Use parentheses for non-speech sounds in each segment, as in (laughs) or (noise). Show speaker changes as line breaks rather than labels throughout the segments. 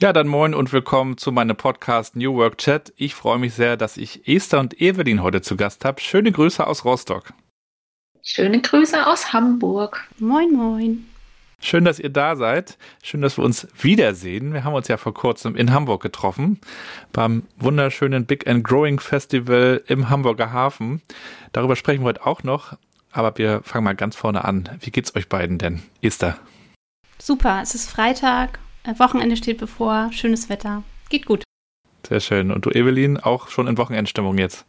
Ja, dann moin und willkommen zu meinem Podcast New Work Chat. Ich freue mich sehr, dass ich Esther und Evelyn heute zu Gast habe. Schöne Grüße aus Rostock.
Schöne Grüße aus Hamburg.
Moin, moin.
Schön, dass ihr da seid. Schön, dass wir uns wiedersehen. Wir haben uns ja vor kurzem in Hamburg getroffen beim wunderschönen Big and Growing Festival im Hamburger Hafen. Darüber sprechen wir heute auch noch. Aber wir fangen mal ganz vorne an. Wie geht's euch beiden denn? Esther?
Super, es ist Freitag Wochenende steht bevor, schönes Wetter. Geht gut.
Sehr schön. Und du, Evelyn, auch schon in Wochenendstimmung jetzt?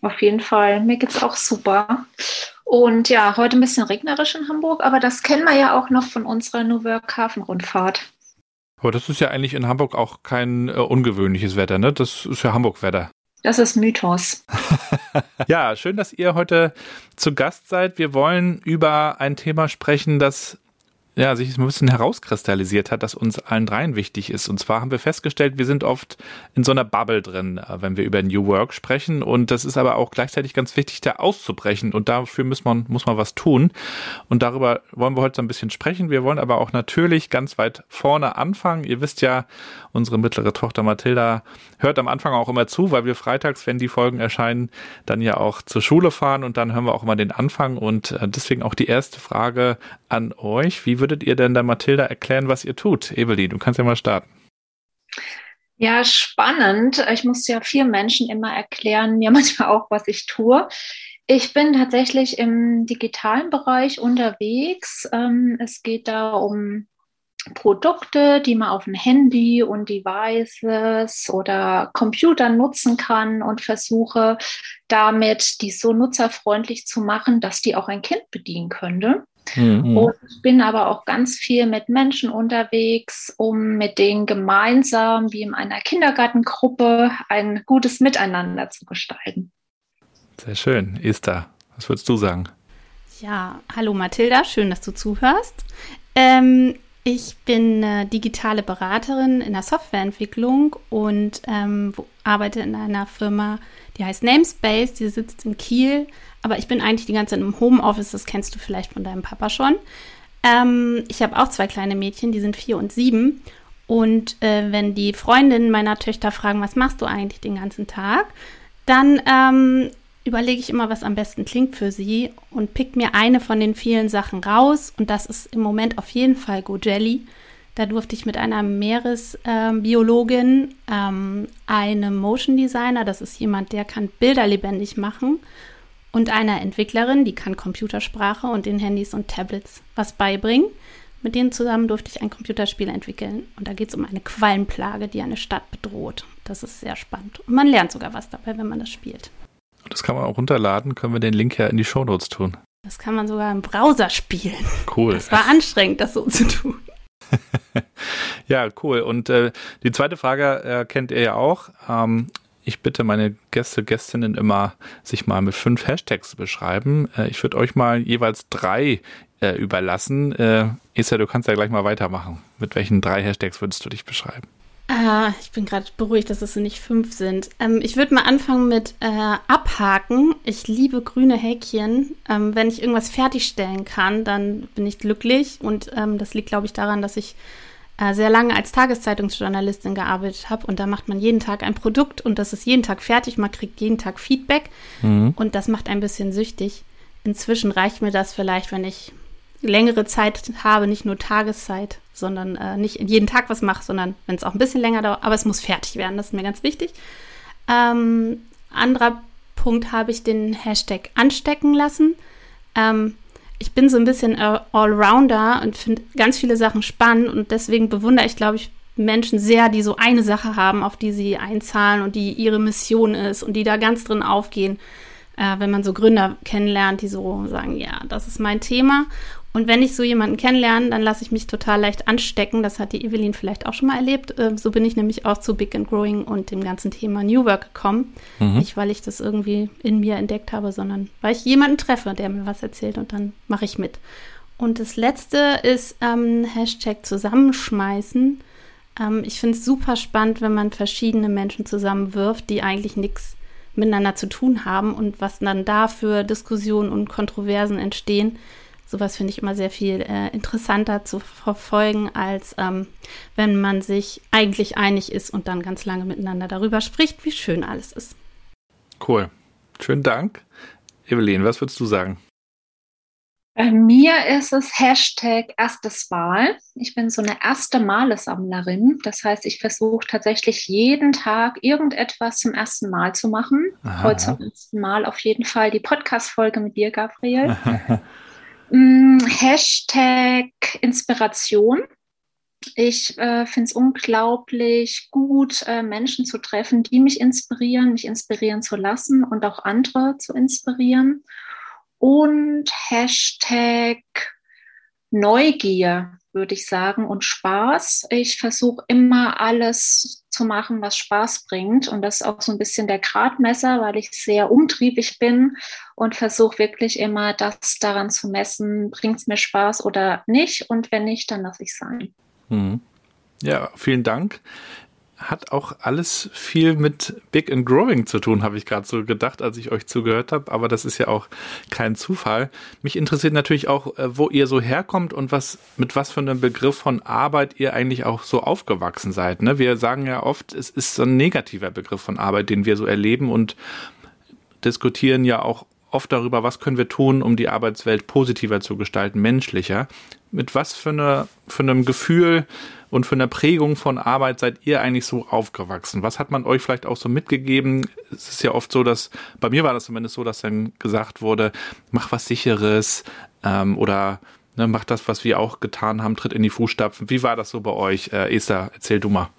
Auf jeden Fall. Mir geht's auch super. Und ja, heute ein bisschen regnerisch in Hamburg, aber das kennen wir ja auch noch von unserer New Work Hafenrundfahrt.
Aber das ist ja eigentlich in Hamburg auch kein äh, ungewöhnliches Wetter, ne? Das ist ja Hamburg-Wetter.
Das ist Mythos. (laughs)
ja, schön, dass ihr heute zu Gast seid. Wir wollen über ein Thema sprechen, das ja, sich ein bisschen herauskristallisiert hat, dass uns allen dreien wichtig ist. Und zwar haben wir festgestellt, wir sind oft in so einer Bubble drin, äh, wenn wir über New Work sprechen. Und das ist aber auch gleichzeitig ganz wichtig, da auszubrechen. Und dafür muss man, muss man was tun. Und darüber wollen wir heute so ein bisschen sprechen. Wir wollen aber auch natürlich ganz weit vorne anfangen. Ihr wisst ja, unsere mittlere Tochter Mathilda hört am Anfang auch immer zu, weil wir freitags, wenn die Folgen erscheinen, dann ja auch zur Schule fahren und dann hören wir auch immer den Anfang. Und äh, deswegen auch die erste Frage an euch. Wie würdet ihr denn der Mathilda erklären, was ihr tut? Evelyn, du kannst ja mal starten.
Ja, spannend. Ich muss ja vier Menschen immer erklären, ja (laughs) manchmal auch, was ich tue. Ich bin tatsächlich im digitalen Bereich unterwegs. Ähm, es geht da um Produkte, die man auf dem Handy und Devices oder Computer nutzen kann und versuche damit die so nutzerfreundlich zu machen, dass die auch ein Kind bedienen könnte. Mhm. Und ich bin aber auch ganz viel mit Menschen unterwegs, um mit denen gemeinsam, wie in einer Kindergartengruppe, ein gutes Miteinander zu gestalten.
Sehr schön. Esther, was würdest du sagen?
Ja, hallo Mathilda, schön, dass du zuhörst. Ähm, ich bin äh, digitale Beraterin in der Softwareentwicklung und ähm, arbeite in einer Firma, die heißt Namespace, die sitzt in Kiel aber ich bin eigentlich die ganze Zeit im Homeoffice, das kennst du vielleicht von deinem Papa schon. Ähm, ich habe auch zwei kleine Mädchen, die sind vier und sieben. Und äh, wenn die Freundinnen meiner Töchter fragen, was machst du eigentlich den ganzen Tag, dann ähm, überlege ich immer, was am besten klingt für sie und pick mir eine von den vielen Sachen raus. Und das ist im Moment auf jeden Fall Go Jelly. Da durfte ich mit einer Meeresbiologin, ähm, einem Motion Designer, das ist jemand, der kann Bilder lebendig machen, und einer Entwicklerin, die kann Computersprache und den Handys und Tablets was beibringen. Mit denen zusammen durfte ich ein Computerspiel entwickeln. Und da geht es um eine Quallenplage, die eine Stadt bedroht. Das ist sehr spannend. Und man lernt sogar was dabei, wenn man das spielt.
Das kann man auch runterladen. Können wir den Link ja in die Shownotes tun.
Das kann man sogar im Browser spielen.
Cool.
Das war anstrengend, das so zu tun. (laughs) (laughs)
ja, cool. Und äh, die zweite Frage äh, kennt ihr ja auch. Ähm, ich bitte meine Gäste, Gästinnen immer, sich mal mit fünf Hashtags zu beschreiben. Äh, ich würde euch mal jeweils drei äh, überlassen. Äh, Issa, du kannst ja gleich mal weitermachen. Mit welchen drei Hashtags würdest du dich beschreiben?
Ah, ich bin gerade beruhigt, dass es nicht fünf sind. Ähm, ich würde mal anfangen mit äh, Abhaken. Ich liebe grüne Häkchen. Ähm, wenn ich irgendwas fertigstellen kann, dann bin ich glücklich. Und ähm, das liegt, glaube ich, daran, dass ich sehr lange als Tageszeitungsjournalistin gearbeitet habe und da macht man jeden Tag ein Produkt und das ist jeden Tag fertig, man kriegt jeden Tag Feedback mhm. und das macht ein bisschen süchtig. Inzwischen reicht mir das vielleicht, wenn ich längere Zeit habe, nicht nur Tageszeit, sondern äh, nicht jeden Tag was mache, sondern wenn es auch ein bisschen länger dauert, aber es muss fertig werden, das ist mir ganz wichtig. Ähm, anderer Punkt habe ich den Hashtag anstecken lassen. Ähm, ich bin so ein bisschen Allrounder und finde ganz viele Sachen spannend und deswegen bewundere ich, glaube ich, Menschen sehr, die so eine Sache haben, auf die sie einzahlen und die ihre Mission ist und die da ganz drin aufgehen. Äh, wenn man so Gründer kennenlernt, die so sagen, ja, das ist mein Thema. Und wenn ich so jemanden kennenlerne, dann lasse ich mich total leicht anstecken. Das hat die Evelyn vielleicht auch schon mal erlebt. Ähm, so bin ich nämlich auch zu Big and Growing und dem ganzen Thema New Work gekommen. Mhm. Nicht, weil ich das irgendwie in mir entdeckt habe, sondern weil ich jemanden treffe, der mir was erzählt und dann mache ich mit. Und das letzte ist ähm, Hashtag zusammenschmeißen. Ähm, ich finde es super spannend, wenn man verschiedene Menschen zusammenwirft, die eigentlich nichts miteinander zu tun haben und was dann da für Diskussionen und Kontroversen entstehen Sowas finde ich immer sehr viel äh, interessanter zu verfolgen, als ähm, wenn man sich eigentlich einig ist und dann ganz lange miteinander darüber spricht, wie schön alles ist.
Cool. Schönen Dank. Evelyn, was würdest du sagen?
Bei mir ist es Hashtag erstes Mal. Ich bin so eine erste Male-Sammlerin. Das heißt, ich versuche tatsächlich jeden Tag irgendetwas zum ersten Mal zu machen. Aha. Heute zum ersten Mal auf jeden Fall die Podcast-Folge mit dir, Gabriel. (laughs) Mm, Hashtag Inspiration. Ich äh, finde es unglaublich gut, äh, Menschen zu treffen, die mich inspirieren, mich inspirieren zu lassen und auch andere zu inspirieren und Hashtag Neugier, würde ich sagen, und Spaß. Ich versuche immer alles zu machen, was Spaß bringt. Und das ist auch so ein bisschen der Gradmesser, weil ich sehr umtriebig bin und versuche wirklich immer das daran zu messen, bringt es mir Spaß oder nicht. Und wenn nicht, dann lasse ich es sein.
Mhm. Ja, vielen Dank hat auch alles viel mit Big and Growing zu tun, habe ich gerade so gedacht, als ich euch zugehört habe. Aber das ist ja auch kein Zufall. Mich interessiert natürlich auch, äh, wo ihr so herkommt und was mit was für einem Begriff von Arbeit ihr eigentlich auch so aufgewachsen seid. Ne? Wir sagen ja oft, es ist so ein negativer Begriff von Arbeit, den wir so erleben und diskutieren ja auch oft darüber, was können wir tun, um die Arbeitswelt positiver zu gestalten, menschlicher. Mit was für, eine, für einem Gefühl und für eine Prägung von Arbeit seid ihr eigentlich so aufgewachsen? Was hat man euch vielleicht auch so mitgegeben? Es ist ja oft so, dass, bei mir war das zumindest so, dass dann gesagt wurde, mach was sicheres ähm, oder ne, mach das, was wir auch getan haben, tritt in die Fußstapfen. Wie war das so bei euch? Äh, Esther, erzähl du mal.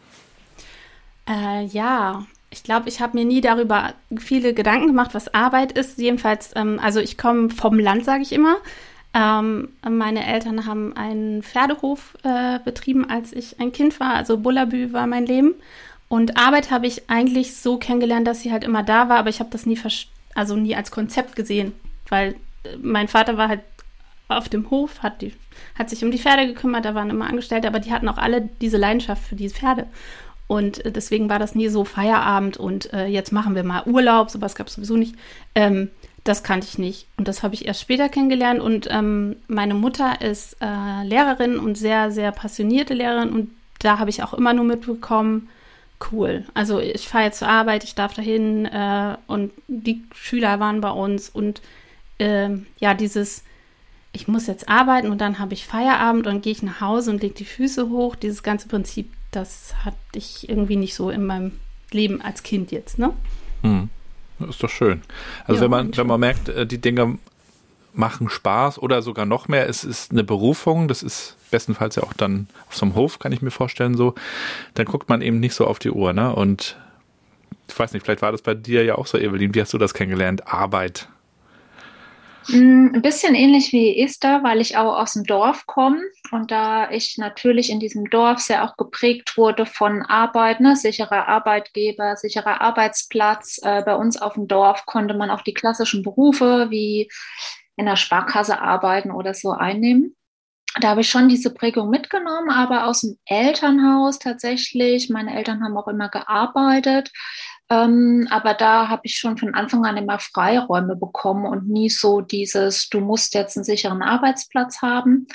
Äh, ja, ich glaube, ich habe mir nie darüber viele Gedanken gemacht, was Arbeit ist. Jedenfalls, ähm, also ich komme vom Land, sage ich immer. Ähm, meine Eltern haben einen Pferdehof äh, betrieben, als ich ein Kind war. Also Bullabü war mein Leben. Und Arbeit habe ich eigentlich so kennengelernt, dass sie halt immer da war, aber ich habe das nie, also nie als Konzept gesehen, weil äh, mein Vater war halt auf dem Hof, hat, die, hat sich um die Pferde gekümmert, da waren immer Angestellte, aber die hatten auch alle diese Leidenschaft für diese Pferde. Und äh, deswegen war das nie so Feierabend und äh, jetzt machen wir mal Urlaub, sowas gab es sowieso nicht. Ähm, das kannte ich nicht. Und das habe ich erst später kennengelernt. Und ähm, meine Mutter ist äh, Lehrerin und sehr, sehr passionierte Lehrerin. Und da habe ich auch immer nur mitbekommen, cool. Also ich fahre jetzt zur Arbeit, ich darf dahin äh, und die Schüler waren bei uns. Und äh, ja, dieses, ich muss jetzt arbeiten und dann habe ich Feierabend und gehe ich nach Hause und lege die Füße hoch. Dieses ganze Prinzip das hatte ich irgendwie nicht so in meinem Leben als Kind jetzt, ne?
Hm. Ist doch schön. Also ja, wenn man, wenn man merkt, äh, die Dinge machen Spaß oder sogar noch mehr, es ist eine Berufung, das ist bestenfalls ja auch dann auf so einem Hof, kann ich mir vorstellen, so, dann guckt man eben nicht so auf die Uhr, ne? Und ich weiß nicht, vielleicht war das bei dir ja auch so, Evelyn, wie hast du das kennengelernt? Arbeit.
Mm, ein bisschen ähnlich wie Esther, weil ich auch aus dem Dorf komme und da ich natürlich in diesem Dorf sehr auch geprägt wurde von Arbeit, ne, sicherer Arbeitgeber, sicherer Arbeitsplatz. Äh, bei uns auf dem Dorf konnte man auch die klassischen Berufe wie in der Sparkasse arbeiten oder so einnehmen. Da habe ich schon diese Prägung mitgenommen, aber aus dem Elternhaus tatsächlich. Meine Eltern haben auch immer gearbeitet. Ähm, aber da habe ich schon von Anfang an immer Freiräume bekommen und nie so dieses, du musst jetzt einen sicheren Arbeitsplatz haben.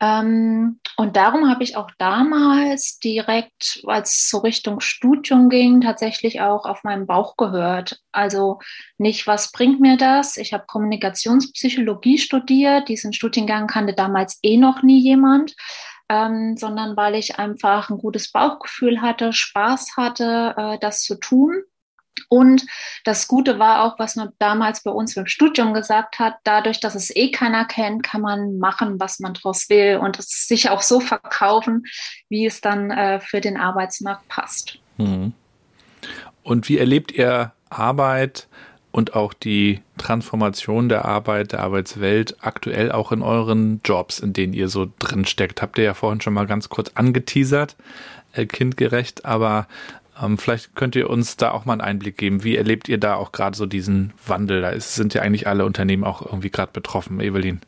Ähm, und darum habe ich auch damals direkt, als es so Richtung Studium ging, tatsächlich auch auf meinen Bauch gehört. Also nicht, was bringt mir das? Ich habe Kommunikationspsychologie studiert. Diesen Studiengang kannte damals eh noch nie jemand ähm, sondern weil ich einfach ein gutes Bauchgefühl hatte, Spaß hatte, äh, das zu tun. Und das Gute war auch, was man damals bei uns im Studium gesagt hat, dadurch, dass es eh keiner kennt, kann man machen, was man draus will und es sich auch so verkaufen, wie es dann äh, für den Arbeitsmarkt passt.
Hm. Und wie erlebt ihr Arbeit und auch die Transformation der Arbeit, der Arbeitswelt aktuell auch in euren Jobs, in denen ihr so drin steckt. Habt ihr ja vorhin schon mal ganz kurz angeteasert, äh, kindgerecht, aber ähm, vielleicht könnt ihr uns da auch mal einen Einblick geben. Wie erlebt ihr da auch gerade so diesen Wandel? Da ist, sind ja eigentlich alle Unternehmen auch irgendwie gerade betroffen. Evelyn.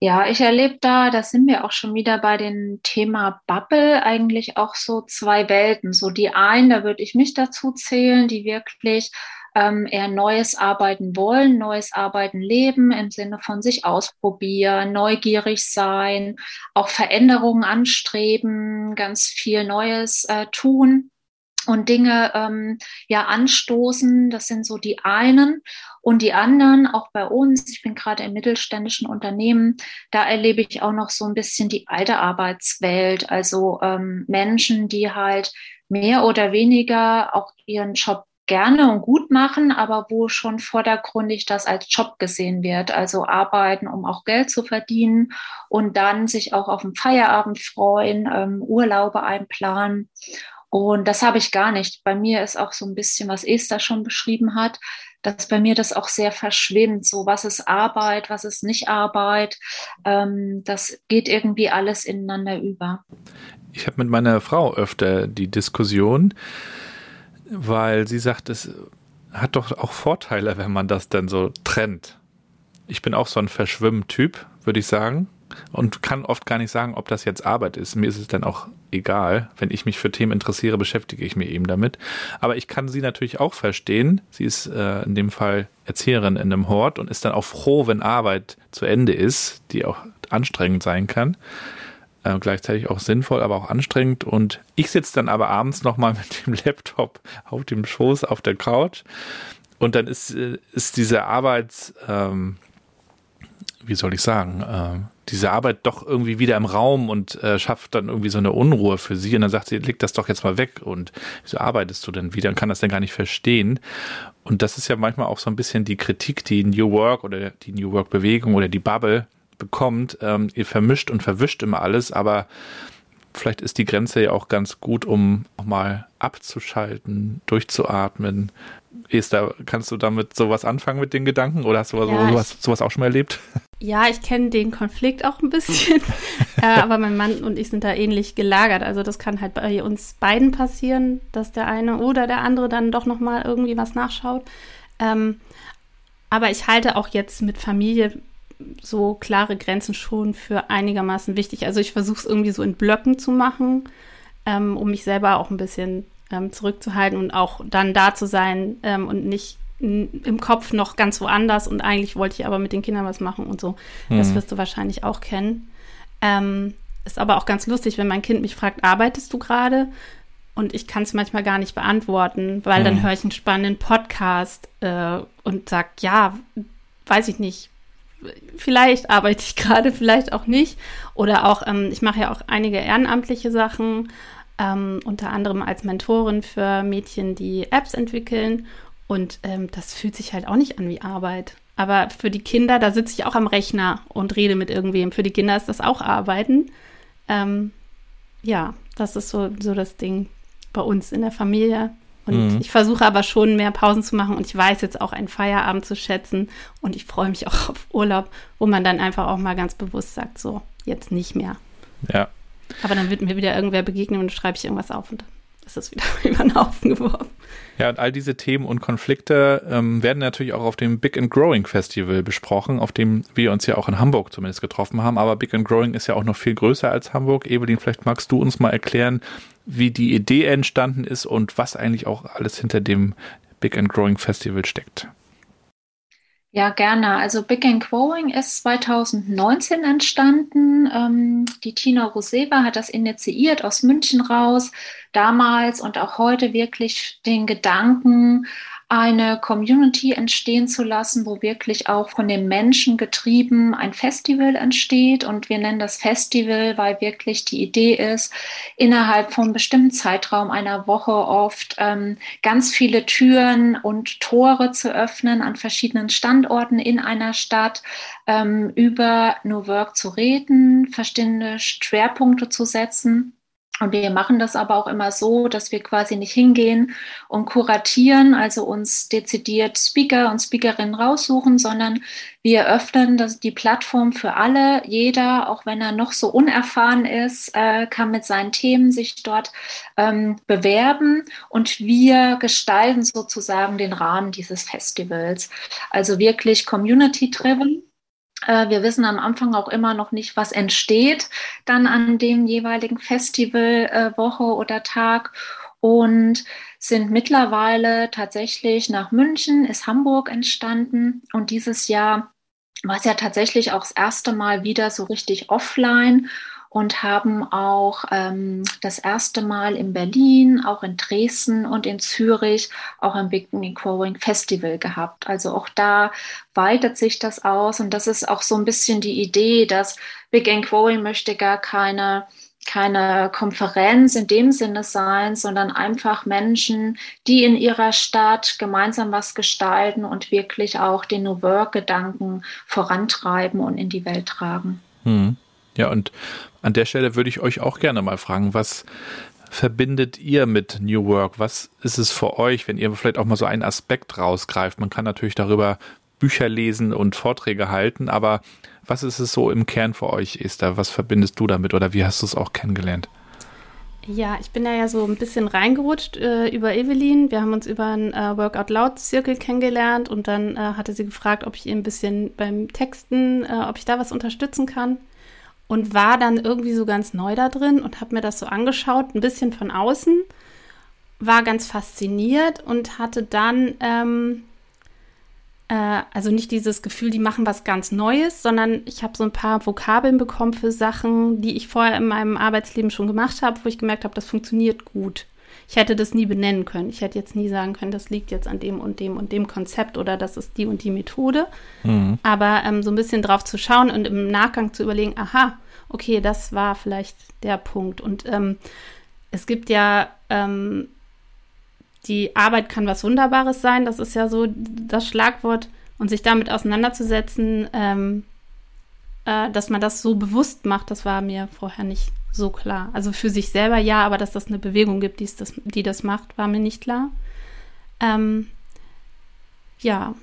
Ja, ich erlebe da, da sind wir auch schon wieder bei dem Thema Bubble, eigentlich auch so zwei Welten. So die einen, da würde ich mich dazu zählen, die wirklich ähm, eher Neues arbeiten wollen, neues Arbeiten leben im Sinne von sich ausprobieren, neugierig sein, auch Veränderungen anstreben, ganz viel Neues äh, tun und Dinge ähm, ja anstoßen. Das sind so die einen. Und die anderen, auch bei uns, ich bin gerade im mittelständischen Unternehmen, da erlebe ich auch noch so ein bisschen die alte Arbeitswelt. Also ähm, Menschen, die halt mehr oder weniger auch ihren Job gerne und gut machen, aber wo schon vordergründig das als Job gesehen wird. Also arbeiten, um auch Geld zu verdienen und dann sich auch auf den Feierabend freuen, ähm, Urlaube einplanen. Und das habe ich gar nicht. Bei mir ist auch so ein bisschen, was Esther schon beschrieben hat, dass bei mir das auch sehr verschwimmt. So, was ist Arbeit, was ist nicht Arbeit? Ähm, das geht irgendwie alles ineinander über.
Ich habe mit meiner Frau öfter die Diskussion, weil sie sagt, es hat doch auch Vorteile, wenn man das dann so trennt. Ich bin auch so ein Verschwimmen-Typ, würde ich sagen und kann oft gar nicht sagen, ob das jetzt Arbeit ist. Mir ist es dann auch egal. Wenn ich mich für Themen interessiere, beschäftige ich mich eben damit. Aber ich kann sie natürlich auch verstehen. Sie ist äh, in dem Fall Erzieherin in einem Hort und ist dann auch froh, wenn Arbeit zu Ende ist, die auch anstrengend sein kann. Äh, gleichzeitig auch sinnvoll, aber auch anstrengend. Und ich sitze dann aber abends nochmal (laughs) mit dem Laptop auf dem Schoß auf der Couch. Und dann ist, äh, ist diese Arbeits, ähm, wie soll ich sagen, äh, diese Arbeit doch irgendwie wieder im Raum und äh, schafft dann irgendwie so eine Unruhe für sie. Und dann sagt sie, leg das doch jetzt mal weg. Und wieso arbeitest du denn wieder und kann das denn gar nicht verstehen? Und das ist ja manchmal auch so ein bisschen die Kritik, die New Work oder die New Work Bewegung oder die Bubble bekommt. Ähm, ihr vermischt und verwischt immer alles, aber vielleicht ist die Grenze ja auch ganz gut, um auch mal abzuschalten, durchzuatmen. Esther, kannst du damit sowas anfangen mit den Gedanken oder hast du ja, sowas, sowas auch schon mal erlebt?
Ja, ich kenne den Konflikt auch ein bisschen, (laughs) äh, aber mein Mann und ich sind da ähnlich gelagert. Also das kann halt bei uns beiden passieren, dass der eine oder der andere dann doch noch mal irgendwie was nachschaut. Ähm, aber ich halte auch jetzt mit Familie so klare Grenzen schon für einigermaßen wichtig. Also ich versuche es irgendwie so in Blöcken zu machen, ähm, um mich selber auch ein bisschen ähm, zurückzuhalten und auch dann da zu sein ähm, und nicht im Kopf noch ganz woanders und eigentlich wollte ich aber mit den Kindern was machen und so. Mhm. Das wirst du wahrscheinlich auch kennen. Ähm, ist aber auch ganz lustig, wenn mein Kind mich fragt, arbeitest du gerade? Und ich kann es manchmal gar nicht beantworten, weil mhm. dann höre ich einen spannenden Podcast äh, und sage, ja, weiß ich nicht, vielleicht arbeite ich (laughs) gerade, vielleicht auch nicht. Oder auch, ähm, ich mache ja auch einige ehrenamtliche Sachen, ähm, unter anderem als Mentorin für Mädchen, die Apps entwickeln. Und ähm, das fühlt sich halt auch nicht an wie Arbeit. Aber für die Kinder, da sitze ich auch am Rechner und rede mit irgendwem. Für die Kinder ist das auch Arbeiten. Ähm, ja, das ist so, so das Ding bei uns in der Familie. Und mhm. ich versuche aber schon mehr Pausen zu machen und ich weiß jetzt auch einen Feierabend zu schätzen und ich freue mich (laughs) auch auf Urlaub, wo man dann einfach auch mal ganz bewusst sagt, so, jetzt nicht mehr.
Ja.
Aber dann wird mir wieder irgendwer begegnen und schreibe ich irgendwas auf und dann ist wieder (laughs) über den Haufen geworfen.
Ja, und all diese Themen und Konflikte ähm, werden natürlich auch auf dem Big and Growing Festival besprochen, auf dem wir uns ja auch in Hamburg zumindest getroffen haben. Aber Big and Growing ist ja auch noch viel größer als Hamburg. Evelyn, vielleicht magst du uns mal erklären, wie die Idee entstanden ist und was eigentlich auch alles hinter dem Big and Growing Festival steckt.
Ja, gerne. Also Big and Growing ist 2019 entstanden. Ähm, die Tina Roseva hat das initiiert aus München raus, damals und auch heute wirklich den Gedanken, eine Community entstehen zu lassen, wo wirklich auch von den Menschen getrieben ein Festival entsteht. Und wir nennen das Festival, weil wirklich die Idee ist, innerhalb von einem bestimmten Zeitraum einer Woche oft ähm, ganz viele Türen und Tore zu öffnen an verschiedenen Standorten in einer Stadt, ähm, über New Work zu reden, verschiedene Schwerpunkte zu setzen und wir machen das aber auch immer so, dass wir quasi nicht hingehen und kuratieren, also uns dezidiert Speaker und Speakerinnen raussuchen, sondern wir öffnen das, die Plattform für alle. Jeder, auch wenn er noch so unerfahren ist, äh, kann mit seinen Themen sich dort ähm, bewerben und wir gestalten sozusagen den Rahmen dieses Festivals. Also wirklich community-driven wir wissen am Anfang auch immer noch nicht, was entsteht dann an dem jeweiligen Festival, äh, oder Tag und sind mittlerweile tatsächlich nach München, ist Hamburg entstanden und dieses Jahr war es ja tatsächlich auch das erste Mal wieder so richtig offline und haben auch ähm, das erste Mal in Berlin, auch in Dresden und in Zürich auch ein Big Growing Festival gehabt. Also auch da weitet sich das aus und das ist auch so ein bisschen die Idee, dass Big Growing möchte gar keine keine Konferenz in dem Sinne sein, sondern einfach Menschen, die in ihrer Stadt gemeinsam was gestalten und wirklich auch den New Work-Gedanken vorantreiben und in die Welt tragen.
Hm. Ja, und an der Stelle würde ich euch auch gerne mal fragen, was verbindet ihr mit New Work? Was ist es für euch, wenn ihr vielleicht auch mal so einen Aspekt rausgreift? Man kann natürlich darüber Bücher lesen und Vorträge halten, aber was ist es so im Kern für euch, Esther? Was verbindest du damit oder wie hast du es auch kennengelernt?
Ja, ich bin ja, ja so ein bisschen reingerutscht äh, über Evelyn. Wir haben uns über einen äh, Workout Loud Zirkel kennengelernt und dann äh, hatte sie gefragt, ob ich ihr ein bisschen beim Texten, äh, ob ich da was unterstützen kann. Und war dann irgendwie so ganz neu da drin und habe mir das so angeschaut, ein bisschen von außen, war ganz fasziniert und hatte dann ähm, äh, also nicht dieses Gefühl, die machen was ganz Neues, sondern ich habe so ein paar Vokabeln bekommen für Sachen, die ich vorher in meinem Arbeitsleben schon gemacht habe, wo ich gemerkt habe, das funktioniert gut. Ich hätte das nie benennen können. Ich hätte jetzt nie sagen können, das liegt jetzt an dem und dem und dem Konzept oder das ist die und die Methode. Mhm. Aber ähm, so ein bisschen drauf zu schauen und im Nachgang zu überlegen, aha, okay, das war vielleicht der Punkt. Und ähm, es gibt ja ähm, die Arbeit kann was Wunderbares sein, das ist ja so das Schlagwort. Und sich damit auseinanderzusetzen, ähm, äh, dass man das so bewusst macht, das war mir vorher nicht so klar. Also für sich selber ja, aber dass das eine Bewegung gibt, die das, die das macht, war mir nicht klar. Ähm, ja,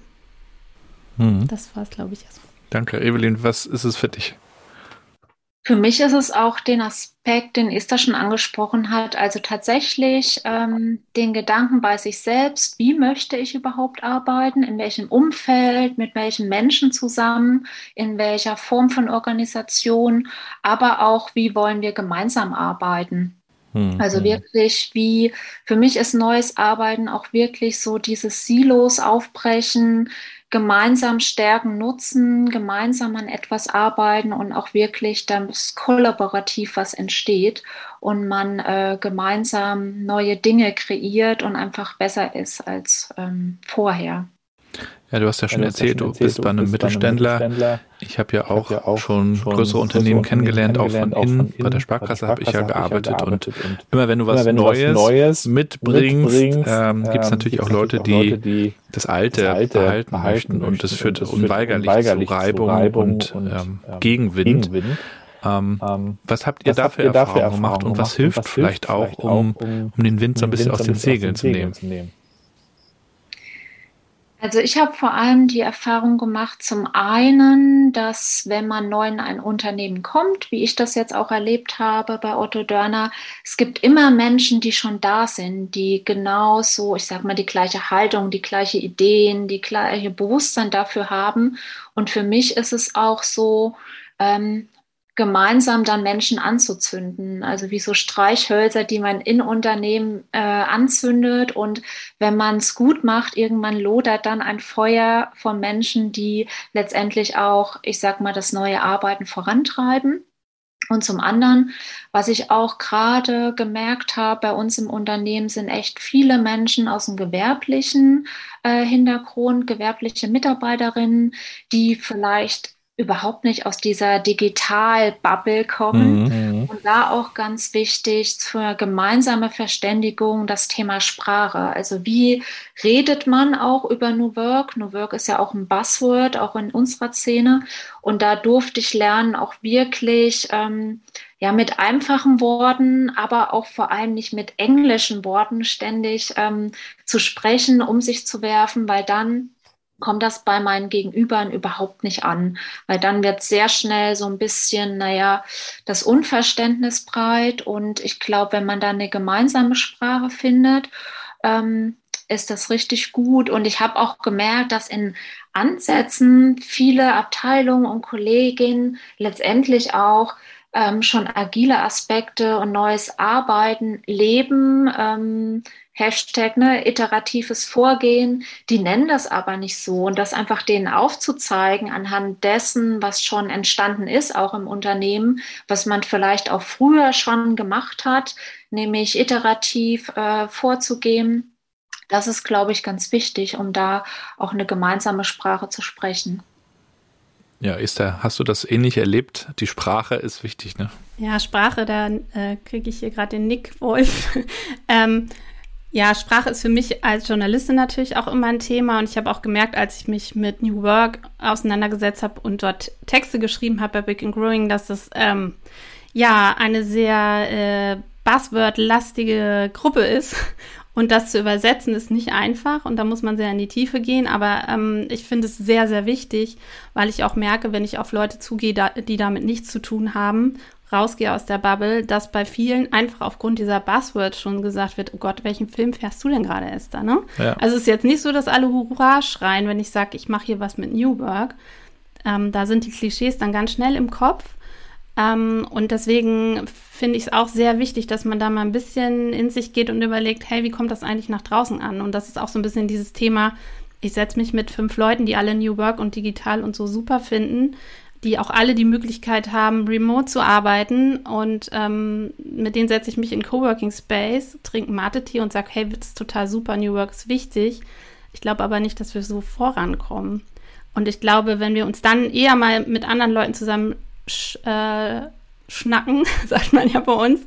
mhm. das war es, glaube ich, erstmal.
Danke. Evelyn, was ist es für dich?
Für mich ist es auch den Aspekt, den Esther schon angesprochen hat, also tatsächlich ähm, den Gedanken bei sich selbst, wie möchte ich überhaupt arbeiten, in welchem Umfeld, mit welchen Menschen zusammen, in welcher Form von Organisation, aber auch, wie wollen wir gemeinsam arbeiten. Hm, also hm. wirklich, wie für mich ist neues Arbeiten auch wirklich so dieses Silos aufbrechen, gemeinsam Stärken nutzen, gemeinsam an etwas arbeiten und auch wirklich dann kollaborativ was entsteht und man äh, gemeinsam neue Dinge kreiert und einfach besser ist als ähm, vorher.
Ja, du hast ja schon ja, erzählt, du bist bei einem Mittelständler. Ich habe ja, auch, ja auch schon, schon größere Unternehmen kennengelernt, auch von innen. Bei der Sparkasse habe ich ja gearbeitet. Ja gearbeitet und, und, immer wenn du was, wenn Neues, du was Neues, mitbringst, mitbringst ähm, gibt es natürlich auch Leute, die, die das Alte, das Alte behalten, behalten möchten. Und das führt unweigerlich, unweigerlich zu Reibung, Reibung und, und ähm, ähm Gegenwind. Gegenwind. Ähm, ähm, was habt ihr was dafür Erfahrungen gemacht und was hilft vielleicht auch, um, um den Wind so ein bisschen aus den Segeln zu nehmen?
Also ich habe vor allem die Erfahrung gemacht, zum einen, dass wenn man neu in ein Unternehmen kommt, wie ich das jetzt auch erlebt habe bei Otto Dörner, es gibt immer Menschen, die schon da sind, die genauso, ich sage mal, die gleiche Haltung, die gleiche Ideen, die gleiche Bewusstsein dafür haben. Und für mich ist es auch so, ähm, gemeinsam dann Menschen anzuzünden. Also wie so Streichhölzer, die man in Unternehmen äh, anzündet. Und wenn man es gut macht, irgendwann lodert dann ein Feuer von Menschen, die letztendlich auch, ich sag mal, das neue Arbeiten vorantreiben. Und zum anderen, was ich auch gerade gemerkt habe bei uns im Unternehmen, sind echt viele Menschen aus dem gewerblichen äh, Hintergrund, gewerbliche Mitarbeiterinnen, die vielleicht überhaupt nicht aus dieser Digital-Bubble kommen. Mhm. Und da auch ganz wichtig für gemeinsame Verständigung das Thema Sprache. Also wie redet man auch über New Work? New Work ist ja auch ein Buzzword, auch in unserer Szene. Und da durfte ich lernen, auch wirklich ähm, ja mit einfachen Worten, aber auch vor allem nicht mit englischen Worten ständig ähm, zu sprechen, um sich zu werfen, weil dann kommt das bei meinen Gegenübern überhaupt nicht an, weil dann wird sehr schnell so ein bisschen, naja, das Unverständnis breit und ich glaube, wenn man da eine gemeinsame Sprache findet, ähm, ist das richtig gut. Und ich habe auch gemerkt, dass in Ansätzen viele Abteilungen und Kolleginnen letztendlich auch ähm, schon agile Aspekte und neues Arbeiten leben. Ähm, Hashtag, ne, iteratives Vorgehen, die nennen das aber nicht so. Und das einfach denen aufzuzeigen anhand dessen, was schon entstanden ist, auch im Unternehmen, was man vielleicht auch früher schon gemacht hat, nämlich iterativ äh, vorzugehen. Das ist, glaube ich, ganz wichtig, um da auch eine gemeinsame Sprache zu sprechen.
Ja, Esther, hast du das ähnlich erlebt? Die Sprache ist wichtig, ne?
Ja, Sprache, da äh, kriege ich hier gerade den Nick Wolf. (laughs) ähm, ja, Sprache ist für mich als Journalistin natürlich auch immer ein Thema und ich habe auch gemerkt, als ich mich mit New Work auseinandergesetzt habe und dort Texte geschrieben habe bei Big and Growing, dass das ähm, ja eine sehr äh, Buzzword-lastige Gruppe ist (laughs) und das zu übersetzen ist nicht einfach und da muss man sehr in die Tiefe gehen. Aber ähm, ich finde es sehr, sehr wichtig, weil ich auch merke, wenn ich auf Leute zugehe, da, die damit nichts zu tun haben rausgehe aus der Bubble, dass bei vielen einfach aufgrund dieser Buzzwords schon gesagt wird, oh Gott, welchen Film fährst du denn gerade, Esther? Ne? Ja. Also es ist jetzt nicht so, dass alle Hurra schreien, wenn ich sage, ich mache hier was mit New Work. Ähm, da sind die Klischees dann ganz schnell im Kopf. Ähm, und deswegen finde ich es auch sehr wichtig, dass man da mal ein bisschen in sich geht und überlegt, hey, wie kommt das eigentlich nach draußen an? Und das ist auch so ein bisschen dieses Thema, ich setze mich mit fünf Leuten, die alle New Work und digital und so super finden, die auch alle die Möglichkeit haben, remote zu arbeiten. Und ähm, mit denen setze ich mich in Coworking Space, trinke Mate-Tee und sage, hey, das ist total super, New Work ist wichtig. Ich glaube aber nicht, dass wir so vorankommen. Und ich glaube, wenn wir uns dann eher mal mit anderen Leuten zusammen sch äh, schnacken, (laughs) sagt man ja bei uns,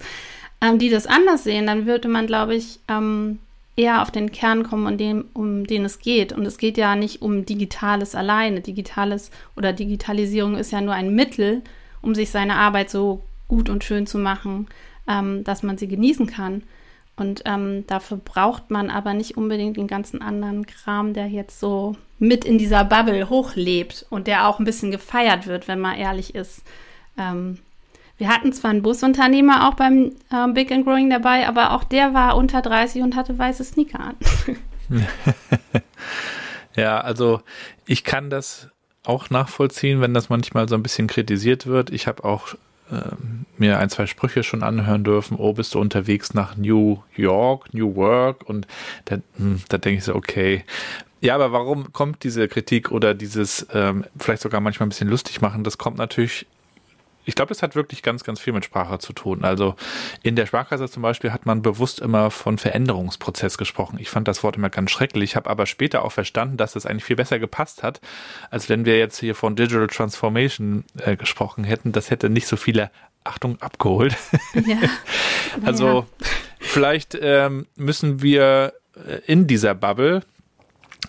ähm, die das anders sehen, dann würde man, glaube ich, ähm, eher auf den Kern kommen, um den, um den es geht. Und es geht ja nicht um Digitales alleine. Digitales oder Digitalisierung ist ja nur ein Mittel, um sich seine Arbeit so gut und schön zu machen, ähm, dass man sie genießen kann. Und ähm, dafür braucht man aber nicht unbedingt den ganzen anderen Kram, der jetzt so mit in dieser Bubble hochlebt und der auch ein bisschen gefeiert wird, wenn man ehrlich ist. Ähm, wir hatten zwar einen Busunternehmer auch beim äh, Big and Growing dabei, aber auch der war unter 30 und hatte weiße Sneaker an. (laughs)
ja, also ich kann das auch nachvollziehen, wenn das manchmal so ein bisschen kritisiert wird. Ich habe auch äh, mir ein, zwei Sprüche schon anhören dürfen. Oh, bist du unterwegs nach New York, New Work? Und da, hm, da denke ich so, okay. Ja, aber warum kommt diese Kritik oder dieses ähm, vielleicht sogar manchmal ein bisschen lustig machen? Das kommt natürlich ich glaube, es hat wirklich ganz, ganz viel mit Sprache zu tun. Also in der Sprachkreise zum Beispiel hat man bewusst immer von Veränderungsprozess gesprochen. Ich fand das Wort immer ganz schrecklich, habe aber später auch verstanden, dass das eigentlich viel besser gepasst hat, als wenn wir jetzt hier von Digital Transformation äh, gesprochen hätten. Das hätte nicht so viele Achtung abgeholt. Ja. (laughs) also ja. vielleicht ähm, müssen wir äh, in dieser Bubble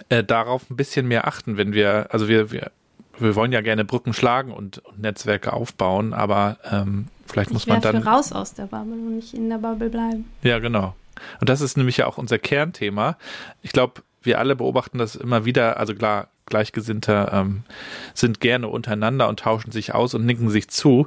äh, darauf ein bisschen mehr achten, wenn wir, also wir, wir wir wollen ja gerne Brücken schlagen und, und Netzwerke aufbauen, aber ähm, vielleicht ich muss man dann.
raus aus der Bubble und nicht in der Bubble bleiben.
Ja, genau. Und das ist nämlich ja auch unser Kernthema. Ich glaube, wir alle beobachten das immer wieder, also klar, Gleichgesinnte ähm, sind gerne untereinander und tauschen sich aus und nicken sich zu.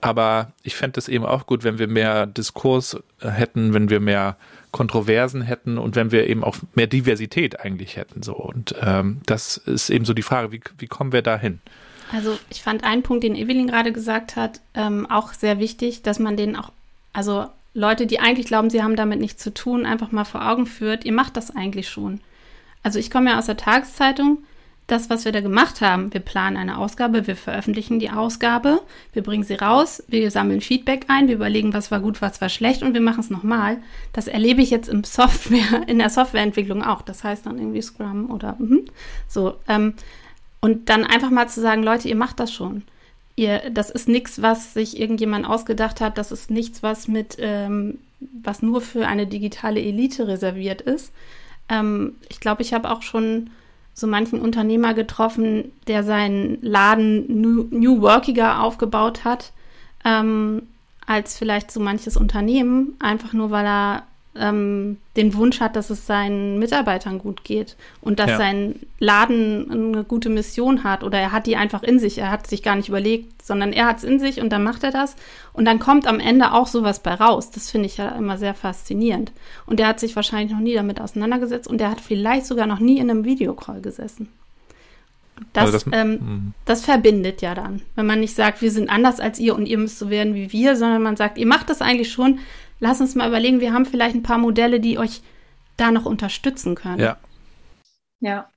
Aber ich fände es eben auch gut, wenn wir mehr Diskurs äh, hätten, wenn wir mehr Kontroversen hätten und wenn wir eben auch mehr Diversität eigentlich hätten. So. Und ähm, das ist eben so die Frage, wie, wie kommen wir da hin?
Also ich fand einen Punkt, den Evelyn gerade gesagt hat, ähm, auch sehr wichtig, dass man den auch, also Leute, die eigentlich glauben, sie haben damit nichts zu tun, einfach mal vor Augen führt, ihr macht das eigentlich schon. Also ich komme ja aus der Tageszeitung das, was wir da gemacht haben. Wir planen eine Ausgabe, wir veröffentlichen die Ausgabe, wir bringen sie raus, wir sammeln Feedback ein, wir überlegen, was war gut, was war schlecht und wir machen es nochmal. Das erlebe ich jetzt im Software, (laughs) in der Softwareentwicklung auch. Das heißt dann irgendwie Scrum oder mh. so. Ähm, und dann einfach mal zu sagen, Leute, ihr macht das schon. Ihr, das ist nichts, was sich irgendjemand ausgedacht hat. Das ist nichts, was mit, ähm, was nur für eine digitale Elite reserviert ist. Ähm, ich glaube, ich habe auch schon so manchen Unternehmer getroffen, der seinen Laden New, New Workiger aufgebaut hat, ähm, als vielleicht so manches Unternehmen, einfach nur weil er ähm, den Wunsch hat, dass es seinen Mitarbeitern gut geht und dass ja. sein Laden eine gute Mission hat oder er hat die einfach in sich. Er hat sich gar nicht überlegt, sondern er hat es in sich und dann macht er das und dann kommt am Ende auch sowas bei raus. Das finde ich ja immer sehr faszinierend. Und er hat sich wahrscheinlich noch nie damit auseinandergesetzt und er hat vielleicht sogar noch nie in einem Videocall gesessen. Das, also das, ähm, mhm. das, verbindet ja dann. Wenn man nicht sagt, wir sind anders als ihr und ihr müsst so werden wie wir, sondern man sagt, ihr macht das eigentlich schon, lass uns mal überlegen, wir haben vielleicht ein paar Modelle, die euch da noch unterstützen können.
Ja. Ja.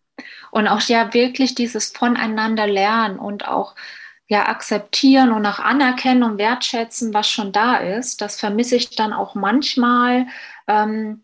Und auch ja wirklich dieses voneinander lernen und auch ja akzeptieren und auch anerkennen und wertschätzen, was schon da ist. Das vermisse ich dann auch manchmal. Ähm,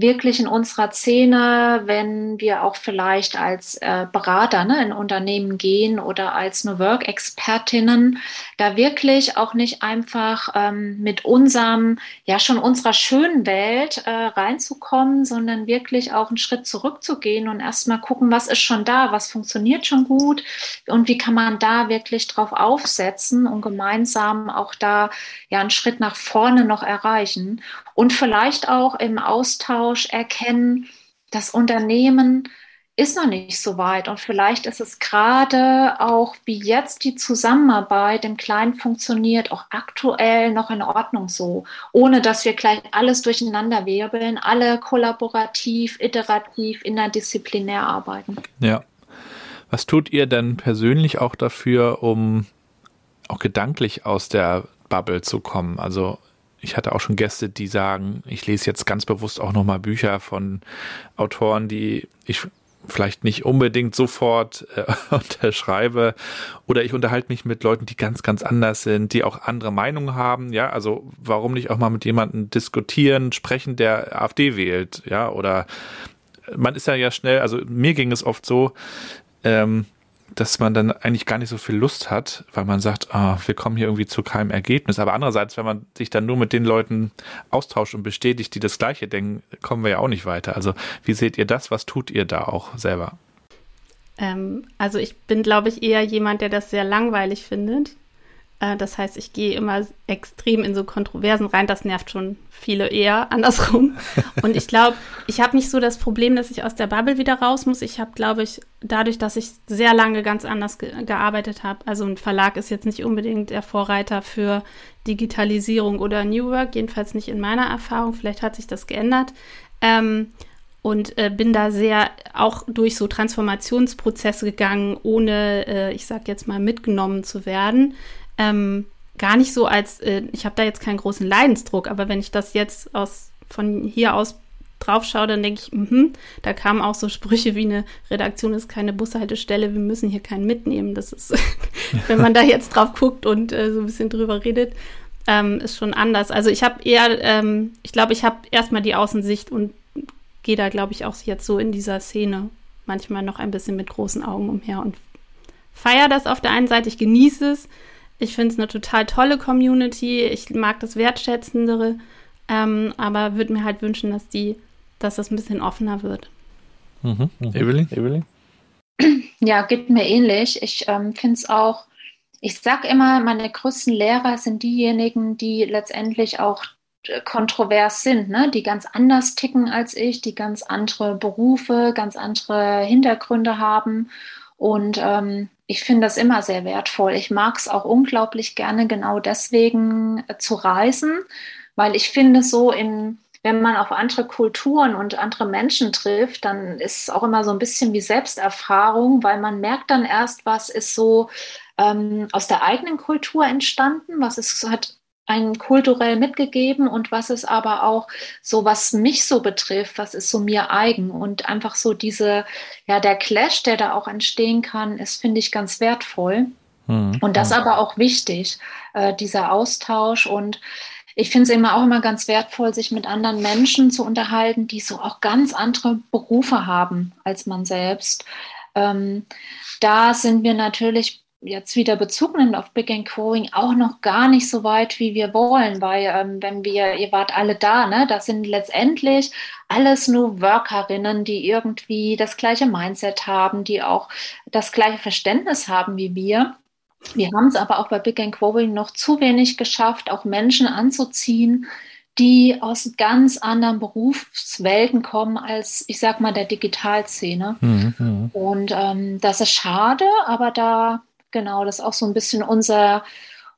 wirklich in unserer Szene, wenn wir auch vielleicht als äh, Berater ne, in Unternehmen gehen oder als New Work-Expertinnen, da wirklich auch nicht einfach ähm, mit unserem, ja schon unserer schönen Welt äh, reinzukommen, sondern wirklich auch einen Schritt zurückzugehen und erstmal gucken, was ist schon da, was funktioniert schon gut und wie kann man da wirklich drauf aufsetzen und gemeinsam auch da ja einen Schritt nach vorne noch erreichen. Und vielleicht auch im Austausch erkennen, das Unternehmen ist noch nicht so weit und vielleicht ist es gerade auch, wie jetzt die Zusammenarbeit im Kleinen funktioniert, auch aktuell noch in Ordnung so, ohne dass wir gleich alles durcheinander wirbeln, alle kollaborativ, iterativ, interdisziplinär arbeiten.
Ja. Was tut ihr denn persönlich auch dafür, um auch gedanklich aus der Bubble zu kommen? Also ich hatte auch schon Gäste, die sagen, ich lese jetzt ganz bewusst auch nochmal Bücher von Autoren, die ich vielleicht nicht unbedingt sofort äh, (laughs) unterschreibe. Oder ich unterhalte mich mit Leuten, die ganz, ganz anders sind, die auch andere Meinungen haben, ja, also warum nicht auch mal mit jemandem diskutieren, sprechen, der AfD wählt, ja, oder man ist ja ja schnell, also mir ging es oft so, ähm, dass man dann eigentlich gar nicht so viel Lust hat, weil man sagt, oh, wir kommen hier irgendwie zu keinem Ergebnis. Aber andererseits, wenn man sich dann nur mit den Leuten austauscht und bestätigt, die das Gleiche denken, kommen wir ja auch nicht weiter. Also wie seht ihr das? Was tut ihr da auch selber?
Ähm, also ich bin, glaube ich, eher jemand, der das sehr langweilig findet. Äh, das heißt, ich gehe immer extrem in so Kontroversen rein. Das nervt schon viele eher andersrum. (laughs) Und ich glaube, ich habe nicht so das Problem, dass ich aus der Bubble wieder raus muss. Ich habe, glaube ich, dadurch, dass ich sehr lange ganz anders ge gearbeitet habe. Also ein Verlag ist jetzt nicht unbedingt der Vorreiter für Digitalisierung oder New Work, jedenfalls nicht in meiner Erfahrung. Vielleicht hat sich das geändert. Ähm, und äh, bin da sehr auch durch so Transformationsprozesse gegangen, ohne, äh, ich sag jetzt mal, mitgenommen zu werden ähm, gar nicht so als, äh, ich habe da jetzt keinen großen Leidensdruck, aber wenn ich das jetzt aus von hier aus drauf schaue, dann denke ich, mh, da kamen auch so Sprüche wie eine Redaktion ist keine Bushaltestelle, wir müssen hier keinen mitnehmen. Das ist, (laughs) wenn man da jetzt drauf guckt und äh, so ein bisschen drüber redet, ähm, ist schon anders. Also ich habe eher, ähm, ich glaube, ich habe erstmal die Außensicht und gehe da, glaube ich, auch jetzt so in dieser Szene manchmal noch ein bisschen mit großen Augen umher und feiere das auf der einen Seite, ich genieße es, ich finde es eine total tolle Community. Ich mag das Wertschätzendere, ähm, aber würde mir halt wünschen, dass die, dass das ein bisschen offener wird.
Mhm. Mhm. Evelyn? Evelyn?
Ja, geht mir ähnlich. Ich ähm, finde es auch, ich sage immer, meine größten Lehrer sind diejenigen, die letztendlich auch äh, kontrovers sind, ne? die ganz anders ticken als ich, die ganz andere Berufe, ganz andere Hintergründe haben. Und ähm, ich finde das immer sehr wertvoll. Ich mag es auch unglaublich gerne genau deswegen äh, zu reisen, weil ich finde so in wenn man auf andere Kulturen und andere Menschen trifft, dann ist es auch immer so ein bisschen wie Selbsterfahrung, weil man merkt dann erst, was ist so ähm, aus der eigenen Kultur entstanden, was ist, hat einen kulturell mitgegeben und was ist aber auch so, was mich so betrifft, was ist so mir eigen und einfach so diese, ja, der Clash, der da auch entstehen kann, ist, finde ich, ganz wertvoll. Mhm. Und das aber auch wichtig, äh, dieser Austausch und ich finde es immer auch immer ganz wertvoll, sich mit anderen Menschen zu unterhalten, die so auch ganz andere Berufe haben als man selbst. Ähm, da sind wir natürlich jetzt wieder Bezug nimmt auf Big and Growing, auch noch gar nicht so weit, wie wir wollen, weil ähm, wenn wir, ihr wart alle da, ne, das sind letztendlich alles nur Workerinnen, die irgendwie das gleiche Mindset haben, die auch das gleiche Verständnis haben wie wir. Wir haben es aber auch bei Big and Growing noch zu wenig geschafft, auch Menschen anzuziehen, die aus ganz anderen Berufswelten kommen als, ich sag mal, der Digitalszene. Mhm, mhm. Und ähm, das ist schade, aber da, genau, das ist auch so ein bisschen unser,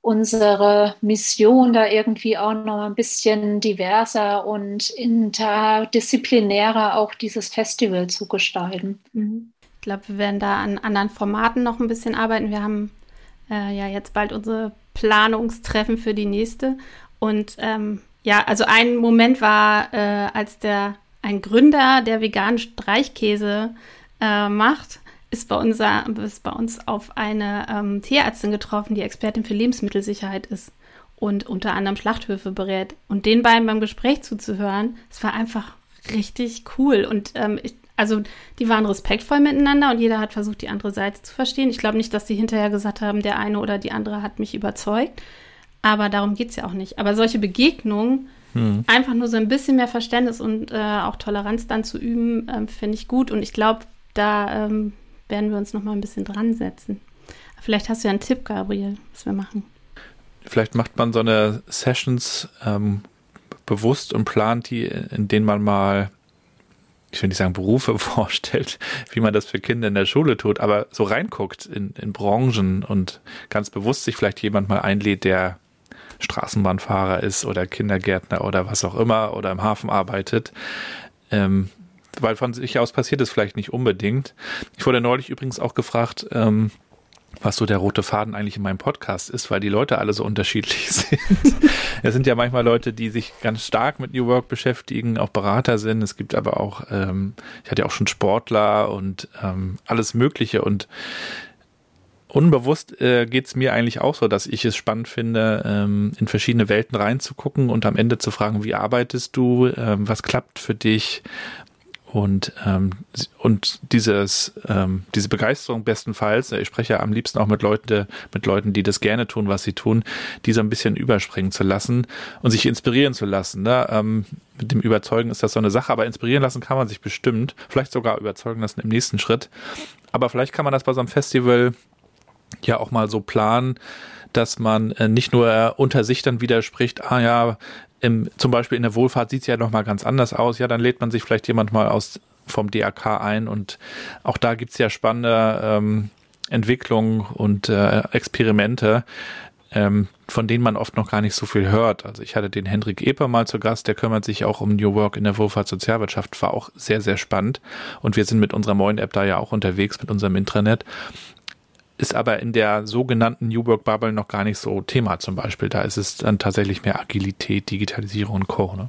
unsere Mission, da irgendwie auch noch ein bisschen diverser und interdisziplinärer auch dieses Festival zu gestalten.
Mhm. Ich glaube, wir werden da an anderen Formaten noch ein bisschen arbeiten. Wir haben äh, ja jetzt bald unsere Planungstreffen für die nächste. Und ähm, ja, also ein Moment war, äh, als der ein Gründer, der veganen Streichkäse äh, macht, ist bei, unser, ist bei uns auf eine ähm, Tierärztin getroffen, die Expertin für Lebensmittelsicherheit ist und unter anderem Schlachthöfe berät. Und den beiden beim Gespräch zuzuhören, es war einfach richtig cool. Und ähm, ich, also die waren respektvoll miteinander und jeder hat versucht, die andere Seite zu verstehen. Ich glaube nicht, dass sie hinterher gesagt haben, der eine oder die andere hat mich überzeugt. Aber darum geht es ja auch nicht. Aber solche Begegnungen, hm. einfach nur so ein bisschen mehr Verständnis und äh, auch Toleranz dann zu üben, äh, finde ich gut. Und ich glaube, da ähm, werden wir uns noch mal ein bisschen dran setzen. Vielleicht hast du ja einen Tipp, Gabriel, was wir machen.
Vielleicht macht man so eine Sessions ähm, bewusst und plant die, in denen man mal ich will nicht sagen Berufe (laughs) vorstellt, wie man das für Kinder in der Schule tut, aber so reinguckt in, in Branchen und ganz bewusst sich vielleicht jemand mal einlädt, der Straßenbahnfahrer ist oder Kindergärtner oder was auch immer oder im Hafen arbeitet. Ähm, weil von sich aus passiert es vielleicht nicht unbedingt. Ich wurde neulich übrigens auch gefragt, ähm, was so der rote Faden eigentlich in meinem Podcast ist, weil die Leute alle so unterschiedlich (laughs) sind. es sind ja manchmal Leute, die sich ganz stark mit New Work beschäftigen, auch Berater sind. Es gibt aber auch, ähm, ich hatte ja auch schon Sportler und ähm, alles Mögliche und unbewusst äh, geht es mir eigentlich auch so, dass ich es spannend finde, ähm, in verschiedene Welten reinzugucken und am Ende zu fragen, wie arbeitest du, ähm, was klappt für dich, und, ähm, und dieses, ähm, diese Begeisterung bestenfalls, ich spreche ja am liebsten auch mit Leuten, mit Leuten, die das gerne tun, was sie tun, die so ein bisschen überspringen zu lassen und sich inspirieren zu lassen. Ne? Ähm, mit dem Überzeugen ist das so eine Sache, aber inspirieren lassen kann man sich bestimmt, vielleicht sogar überzeugen lassen im nächsten Schritt. Aber vielleicht kann man das bei so einem Festival ja auch mal so planen, dass man äh, nicht nur unter sich dann widerspricht, ah ja, im, zum Beispiel in der Wohlfahrt sieht es ja nochmal ganz anders aus. Ja, dann lädt man sich vielleicht jemand mal aus vom DRK ein und auch da gibt's ja spannende ähm, Entwicklungen und äh, Experimente, ähm, von denen man oft noch gar nicht so viel hört. Also ich hatte den Hendrik Eper mal zu Gast, der kümmert sich auch um New Work in der Wohlfahrt Sozialwirtschaft, war auch sehr, sehr spannend. Und wir sind mit unserer Moin App da ja auch unterwegs, mit unserem Intranet ist aber in der sogenannten New Work Bubble noch gar nicht so Thema zum Beispiel. Da ist es dann tatsächlich mehr Agilität, Digitalisierung und Co. Ne?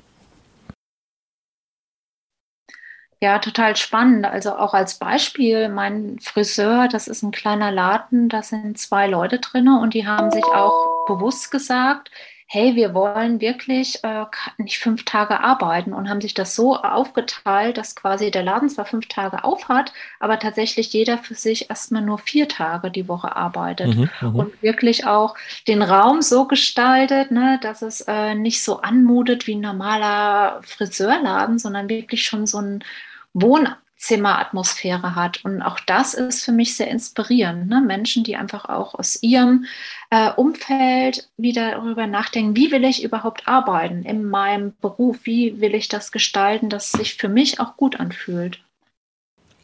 Ja, total spannend. Also auch als Beispiel, mein Friseur, das ist ein kleiner Laden, da sind zwei Leute drin und die haben sich auch bewusst gesagt, hey, wir wollen wirklich äh, nicht fünf Tage arbeiten und haben sich das so aufgeteilt, dass quasi der Laden zwar fünf Tage auf hat, aber tatsächlich jeder für sich erstmal nur vier Tage die Woche arbeitet mhm, mhm. und wirklich auch den Raum so gestaltet, ne, dass es äh, nicht so anmutet wie ein normaler Friseurladen, sondern wirklich schon so ein Wohn Zimmeratmosphäre hat. Und auch das ist für mich sehr inspirierend. Ne? Menschen, die einfach auch aus ihrem äh, Umfeld wieder darüber nachdenken, wie will ich überhaupt arbeiten in meinem Beruf? Wie will ich das gestalten, dass sich für mich auch gut anfühlt?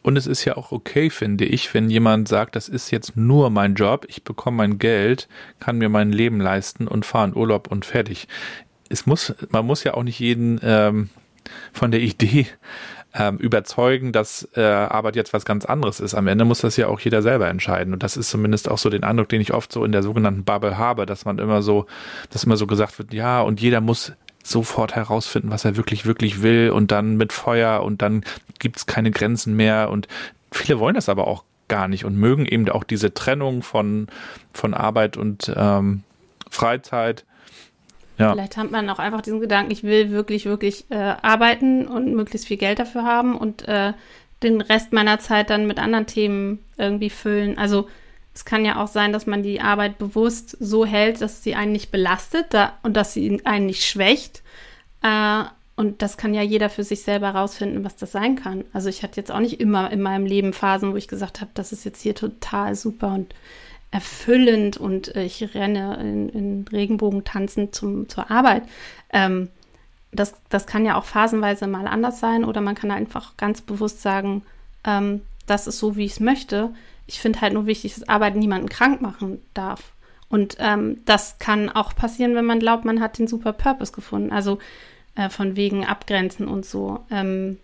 Und es ist ja auch okay, finde ich, wenn jemand sagt, das ist jetzt nur mein Job, ich bekomme mein Geld, kann mir mein Leben leisten und fahre in Urlaub und fertig. Es muss, man muss ja auch nicht jeden ähm, von der Idee ähm, überzeugen, dass äh, Arbeit jetzt was ganz anderes ist. Am Ende muss das ja auch jeder selber entscheiden. Und das ist zumindest auch so den Eindruck, den ich oft so in der sogenannten Bubble habe, dass man immer so, dass immer so gesagt wird, ja, und jeder muss sofort herausfinden, was er wirklich, wirklich will und dann mit Feuer und dann gibt's keine Grenzen mehr und viele wollen das aber auch gar nicht und mögen eben auch diese Trennung von, von Arbeit und ähm, Freizeit
ja. Vielleicht hat man auch einfach diesen Gedanken, ich will wirklich, wirklich äh, arbeiten und möglichst viel Geld dafür haben und äh, den Rest meiner Zeit dann mit anderen Themen irgendwie füllen. Also es kann ja auch sein, dass man die Arbeit bewusst so hält, dass sie einen nicht belastet da, und dass sie einen nicht schwächt. Äh, und das kann ja jeder für sich selber rausfinden, was das sein kann. Also ich hatte jetzt auch nicht immer in meinem Leben Phasen, wo ich gesagt habe, das ist jetzt hier total super und erfüllend und äh, ich renne in, in Regenbogen tanzend zum, zur Arbeit. Ähm, das, das kann ja auch phasenweise mal anders sein oder man kann einfach ganz bewusst sagen, ähm, das ist so, wie ich es möchte. Ich finde halt nur wichtig, dass Arbeit niemanden krank machen darf. Und ähm, das kann auch passieren, wenn man glaubt, man hat den super Purpose gefunden. Also äh, von wegen Abgrenzen und so. Ähm,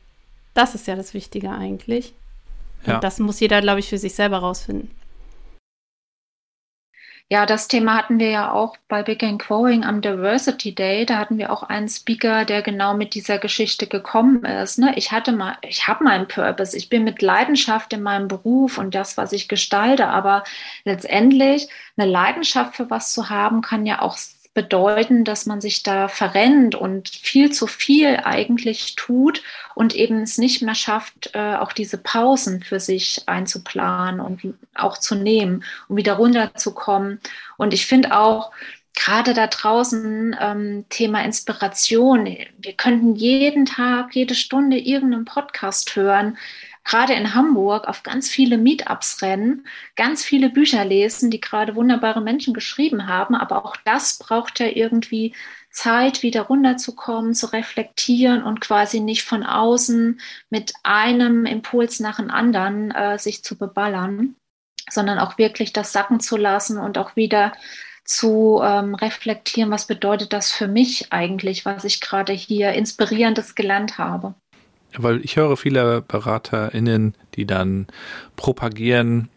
das ist ja das Wichtige eigentlich. Ja. Und das muss jeder, glaube ich, für sich selber rausfinden.
Ja, das Thema hatten wir ja auch bei Big and Growing am Diversity Day. Da hatten wir auch einen Speaker, der genau mit dieser Geschichte gekommen ist. Ne? Ich hatte mal, ich habe meinen Purpose. Ich bin mit Leidenschaft in meinem Beruf und das, was ich gestalte. Aber letztendlich eine Leidenschaft für was zu haben, kann ja auch bedeuten, dass man sich da verrennt und viel zu viel eigentlich tut und eben es nicht mehr schafft, äh, auch diese Pausen für sich einzuplanen und auch zu nehmen, um wieder runterzukommen. Und ich finde auch, gerade da draußen ähm, Thema Inspiration. Wir könnten jeden Tag, jede Stunde irgendeinen Podcast hören gerade in Hamburg auf ganz viele Meetups rennen, ganz viele Bücher lesen, die gerade wunderbare Menschen geschrieben haben. Aber auch das braucht ja irgendwie Zeit, wieder runterzukommen, zu reflektieren und quasi nicht von außen mit einem Impuls nach dem anderen äh, sich zu beballern, sondern auch wirklich das sacken zu lassen und auch wieder zu ähm, reflektieren, was bedeutet das für mich eigentlich, was ich gerade hier inspirierendes gelernt habe
weil ich höre viele BeraterInnen, die dann propagieren,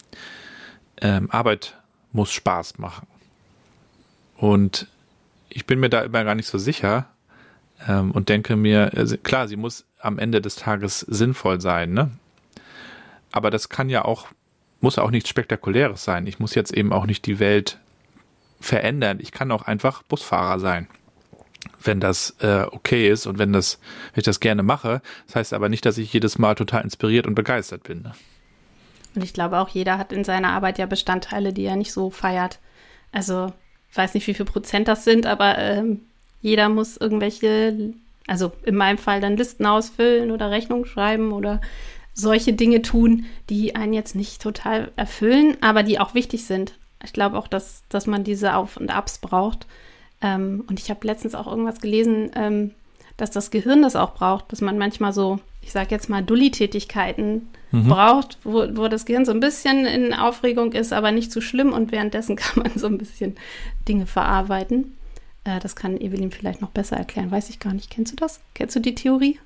ähm, Arbeit muss Spaß machen. Und ich bin mir da immer gar nicht so sicher ähm, und denke mir, also klar, sie muss am Ende des Tages sinnvoll sein, ne? Aber das kann ja auch, muss auch nichts Spektakuläres sein. Ich muss jetzt eben auch nicht die Welt verändern. Ich kann auch einfach Busfahrer sein wenn das äh, okay ist und wenn das, wenn ich das gerne mache. Das heißt aber nicht, dass ich jedes Mal total inspiriert und begeistert bin. Ne?
Und ich glaube auch, jeder hat in seiner Arbeit ja Bestandteile, die er nicht so feiert. Also, ich weiß nicht, wie viel Prozent das sind, aber ähm, jeder muss irgendwelche, also in meinem Fall dann Listen ausfüllen oder Rechnungen schreiben oder solche Dinge tun, die einen jetzt nicht total erfüllen, aber die auch wichtig sind. Ich glaube auch, dass, dass man diese Auf- und Abs braucht. Ähm, und ich habe letztens auch irgendwas gelesen, ähm, dass das Gehirn das auch braucht, dass man manchmal so, ich sage jetzt mal, Dulli-Tätigkeiten mhm. braucht, wo, wo das Gehirn so ein bisschen in Aufregung ist, aber nicht zu schlimm und währenddessen (laughs) kann man so ein bisschen Dinge verarbeiten. Äh, das kann Evelyn vielleicht noch besser erklären, weiß ich gar nicht. Kennst du das? Kennst du die Theorie?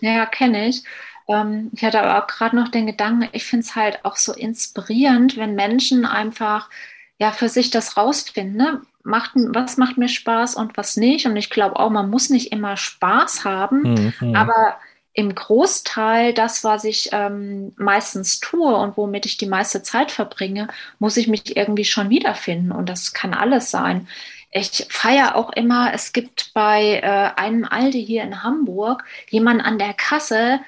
Ja, kenne ich. Ähm, ich hatte aber auch gerade noch den Gedanken, ich finde es halt auch so inspirierend, wenn Menschen einfach ja für sich das rausfinden. Ne? macht, was macht mir Spaß und was nicht. Und ich glaube auch, man muss nicht immer Spaß haben, mhm. aber im Großteil das, was ich ähm, meistens tue und womit ich die meiste Zeit verbringe, muss ich mich irgendwie schon wiederfinden. Und das kann alles sein. Ich feiere auch immer, es gibt bei äh, einem Aldi hier in Hamburg jemanden an der Kasse,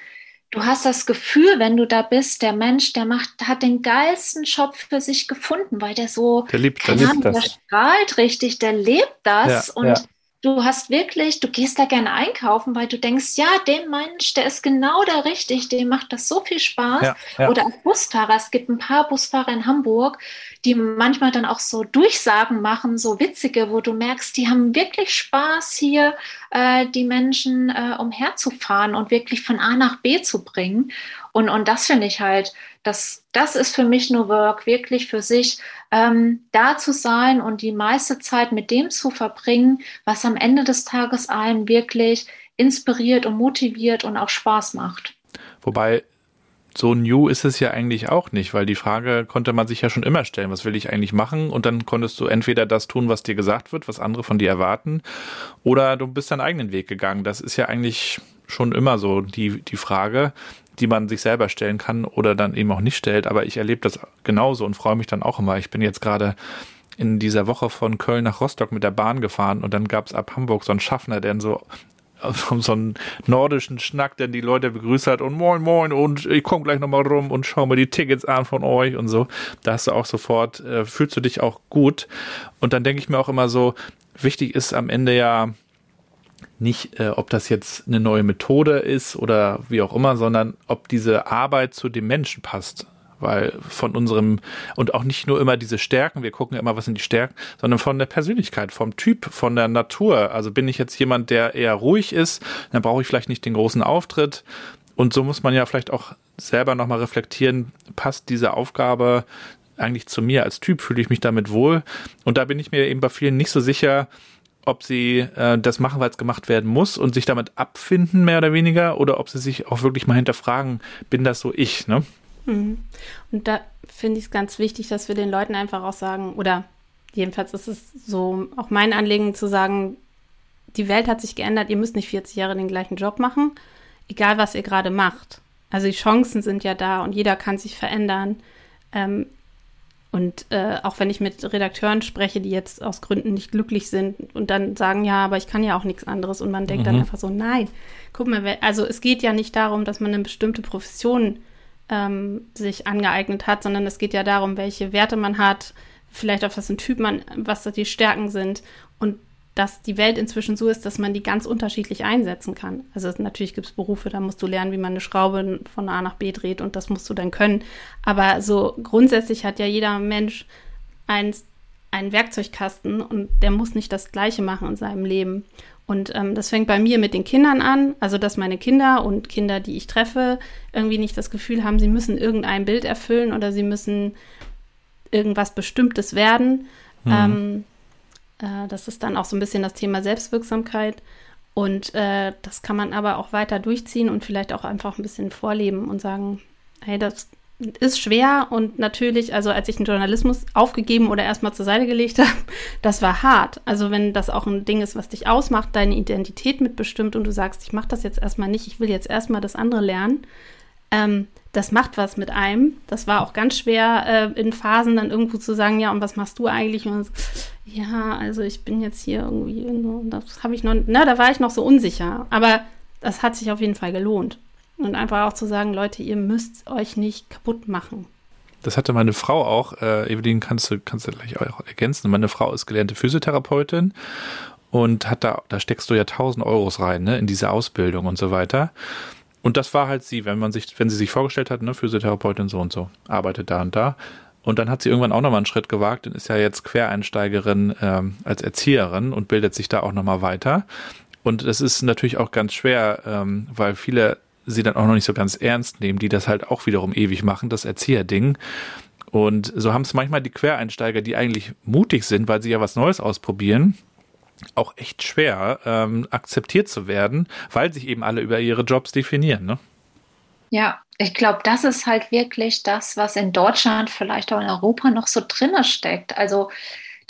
du hast das Gefühl, wenn du da bist, der Mensch, der macht, hat den geilsten Job für sich gefunden, weil der so,
der liebt, der, liebt
Ahnung, der strahlt richtig, der lebt das ja, und ja du hast wirklich, du gehst da gerne einkaufen, weil du denkst, ja, dem Mensch, der ist genau da richtig, dem macht das so viel Spaß. Ja, ja. Oder als Busfahrer, es gibt ein paar Busfahrer in Hamburg, die manchmal dann auch so Durchsagen machen, so witzige, wo du merkst, die haben wirklich Spaß hier, äh, die Menschen äh, umherzufahren und wirklich von A nach B zu bringen. Und, und das finde ich halt, das, das ist für mich nur Work, wirklich für sich ähm, da zu sein und die meiste Zeit mit dem zu verbringen, was am Ende des Tages einen wirklich inspiriert und motiviert und auch Spaß macht.
Wobei so new ist es ja eigentlich auch nicht, weil die Frage konnte man sich ja schon immer stellen, was will ich eigentlich machen? Und dann konntest du entweder das tun, was dir gesagt wird, was andere von dir erwarten, oder du bist deinen eigenen Weg gegangen. Das ist ja eigentlich schon immer so die, die Frage die man sich selber stellen kann oder dann eben auch nicht stellt. Aber ich erlebe das genauso und freue mich dann auch immer. Ich bin jetzt gerade in dieser Woche von Köln nach Rostock mit der Bahn gefahren und dann gab es ab Hamburg so einen Schaffner, der so (laughs) so einen nordischen Schnack, der die Leute begrüßt hat und moin moin und ich komme gleich nochmal rum und schau mir die Tickets an von euch und so. Da hast du auch sofort, äh, fühlst du dich auch gut. Und dann denke ich mir auch immer so, wichtig ist am Ende ja, nicht, äh, ob das jetzt eine neue Methode ist oder wie auch immer, sondern ob diese Arbeit zu dem Menschen passt. weil von unserem und auch nicht nur immer diese Stärken, wir gucken immer, was sind die Stärken, sondern von der Persönlichkeit, vom Typ, von der Natur. Also bin ich jetzt jemand, der eher ruhig ist, dann brauche ich vielleicht nicht den großen Auftritt. Und so muss man ja vielleicht auch selber nochmal reflektieren, passt diese Aufgabe eigentlich zu mir als Typ, fühle ich mich damit wohl. Und da bin ich mir eben bei vielen nicht so sicher, ob sie äh, das machen, weil es gemacht werden muss und sich damit abfinden, mehr oder weniger, oder ob sie sich auch wirklich mal hinterfragen, bin das so ich, ne?
Mhm. Und da finde ich es ganz wichtig, dass wir den Leuten einfach auch sagen, oder jedenfalls ist es so auch mein Anliegen zu sagen, die Welt hat sich geändert, ihr müsst nicht 40 Jahre den gleichen Job machen, egal was ihr gerade macht. Also die Chancen sind ja da und jeder kann sich verändern. Ähm, und äh, auch wenn ich mit Redakteuren spreche, die jetzt aus Gründen nicht glücklich sind und dann sagen, ja, aber ich kann ja auch nichts anderes. Und man denkt mhm. dann einfach so, nein, guck mal, also es geht ja nicht darum, dass man eine bestimmte Profession ähm, sich angeeignet hat, sondern es geht ja darum, welche Werte man hat, vielleicht auch was ein Typ man, was die Stärken sind. Und dass die Welt inzwischen so ist, dass man die ganz unterschiedlich einsetzen kann. Also natürlich gibt es Berufe, da musst du lernen, wie man eine Schraube von A nach B dreht und das musst du dann können. Aber so grundsätzlich hat ja jeder Mensch ein, einen Werkzeugkasten und der muss nicht das Gleiche machen in seinem Leben. Und ähm, das fängt bei mir mit den Kindern an, also dass meine Kinder und Kinder, die ich treffe, irgendwie nicht das Gefühl haben, sie müssen irgendein Bild erfüllen oder sie müssen irgendwas Bestimmtes werden. Mhm. Ähm, äh, das ist dann auch so ein bisschen das Thema Selbstwirksamkeit. Und äh, das kann man aber auch weiter durchziehen und vielleicht auch einfach ein bisschen vorleben und sagen, hey, das ist schwer und natürlich, also als ich den Journalismus aufgegeben oder erstmal zur Seite gelegt (laughs) habe, das war hart. Also wenn das auch ein Ding ist, was dich ausmacht, deine Identität mitbestimmt und du sagst, ich mache das jetzt erstmal nicht, ich will jetzt erstmal das andere lernen, ähm, das macht was mit einem. Das war auch ganz schwer, äh, in Phasen dann irgendwo zu sagen, ja, und was machst du eigentlich? Und ja, also ich bin jetzt hier irgendwie, das habe ich noch, na, da war ich noch so unsicher. Aber das hat sich auf jeden Fall gelohnt. Und einfach auch zu sagen, Leute, ihr müsst euch nicht kaputt machen.
Das hatte meine Frau auch. Äh, Evelyn, kannst du, kannst du gleich auch ergänzen. Meine Frau ist gelernte Physiotherapeutin und hat da, da steckst du ja tausend Euros rein, ne, in diese Ausbildung und so weiter. Und das war halt sie, wenn man sich, wenn sie sich vorgestellt hat, ne, Physiotherapeutin so und so, arbeitet da und da. Und dann hat sie irgendwann auch nochmal einen Schritt gewagt und ist ja jetzt Quereinsteigerin ähm, als Erzieherin und bildet sich da auch nochmal weiter. Und das ist natürlich auch ganz schwer, ähm, weil viele sie dann auch noch nicht so ganz ernst nehmen, die das halt auch wiederum ewig machen, das Erzieherding. Und so haben es manchmal die Quereinsteiger, die eigentlich mutig sind, weil sie ja was Neues ausprobieren, auch echt schwer, ähm, akzeptiert zu werden, weil sich eben alle über ihre Jobs definieren. Ne?
Ja, ich glaube, das ist halt wirklich das, was in Deutschland, vielleicht auch in Europa noch so drinne steckt. Also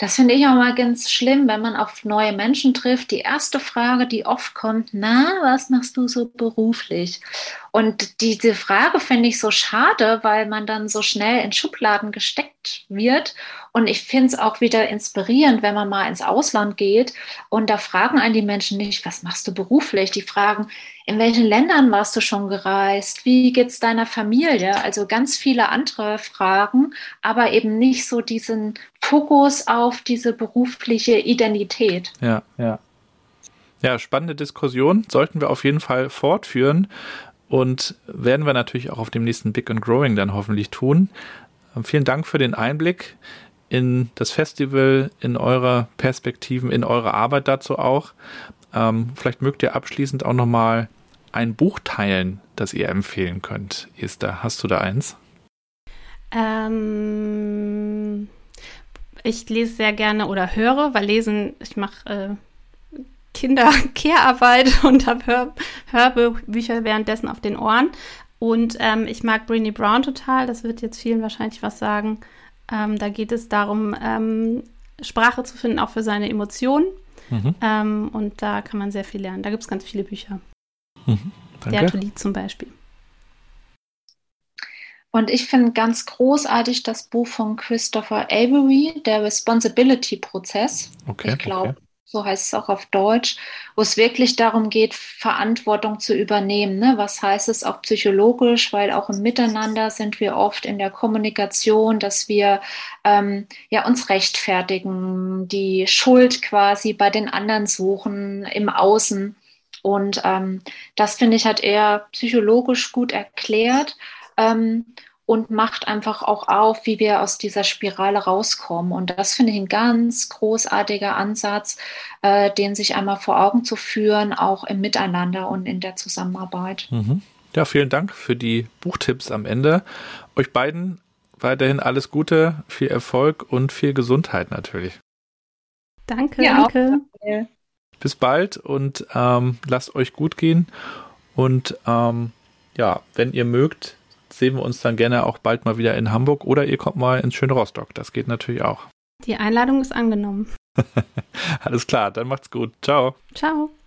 das finde ich auch mal ganz schlimm, wenn man auf neue Menschen trifft. Die erste Frage, die oft kommt, na, was machst du so beruflich? Und diese Frage finde ich so schade, weil man dann so schnell in Schubladen gesteckt wird. Und ich finde es auch wieder inspirierend, wenn man mal ins Ausland geht und da fragen einen die Menschen nicht, was machst du beruflich? Die fragen, in welchen Ländern warst du schon gereist? Wie geht es deiner Familie? Also ganz viele andere Fragen, aber eben nicht so diesen Fokus auf diese berufliche Identität.
Ja, ja. Ja, spannende Diskussion sollten wir auf jeden Fall fortführen und werden wir natürlich auch auf dem nächsten Big and Growing dann hoffentlich tun. Vielen Dank für den Einblick in das Festival, in eure Perspektiven, in eure Arbeit dazu auch. Ähm, vielleicht mögt ihr abschließend auch nochmal ein Buch teilen, das ihr empfehlen könnt. Esther, hast du da eins?
Ähm, ich lese sehr gerne oder höre, weil lesen, ich mache äh, Kinder-Care-Arbeit (laughs) und habe Hör Hörbücher währenddessen auf den Ohren. Und ähm, ich mag Brinny Brown total, das wird jetzt vielen wahrscheinlich was sagen. Ähm, da geht es darum, ähm, Sprache zu finden, auch für seine Emotionen. Mhm. Ähm, und da kann man sehr viel lernen. Da gibt es ganz viele Bücher. Mhm, Der Atelier zum Beispiel.
Und ich finde ganz großartig das Buch von Christopher Avery, der Responsibility-Prozess. Okay, ich glaube, okay so heißt es auch auf Deutsch, wo es wirklich darum geht, Verantwortung zu übernehmen. Ne? Was heißt es auch psychologisch, weil auch im Miteinander sind wir oft in der Kommunikation, dass wir ähm, ja, uns rechtfertigen, die Schuld quasi bei den anderen suchen, im Außen. Und ähm, das finde ich hat er psychologisch gut erklärt. Ähm, und macht einfach auch auf, wie wir aus dieser Spirale rauskommen. Und das finde ich ein ganz großartiger Ansatz, äh, den sich einmal vor Augen zu führen, auch im Miteinander und in der Zusammenarbeit.
Mhm. Ja, vielen Dank für die Buchtipps am Ende. Euch beiden weiterhin alles Gute, viel Erfolg und viel Gesundheit natürlich.
Danke, ja, danke.
Bis bald und ähm, lasst euch gut gehen. Und ähm, ja, wenn ihr mögt, sehen wir uns dann gerne auch bald mal wieder in Hamburg oder ihr kommt mal ins schöne Rostock. Das geht natürlich auch.
Die Einladung ist angenommen. (laughs)
Alles klar, dann macht's gut. Ciao.
Ciao.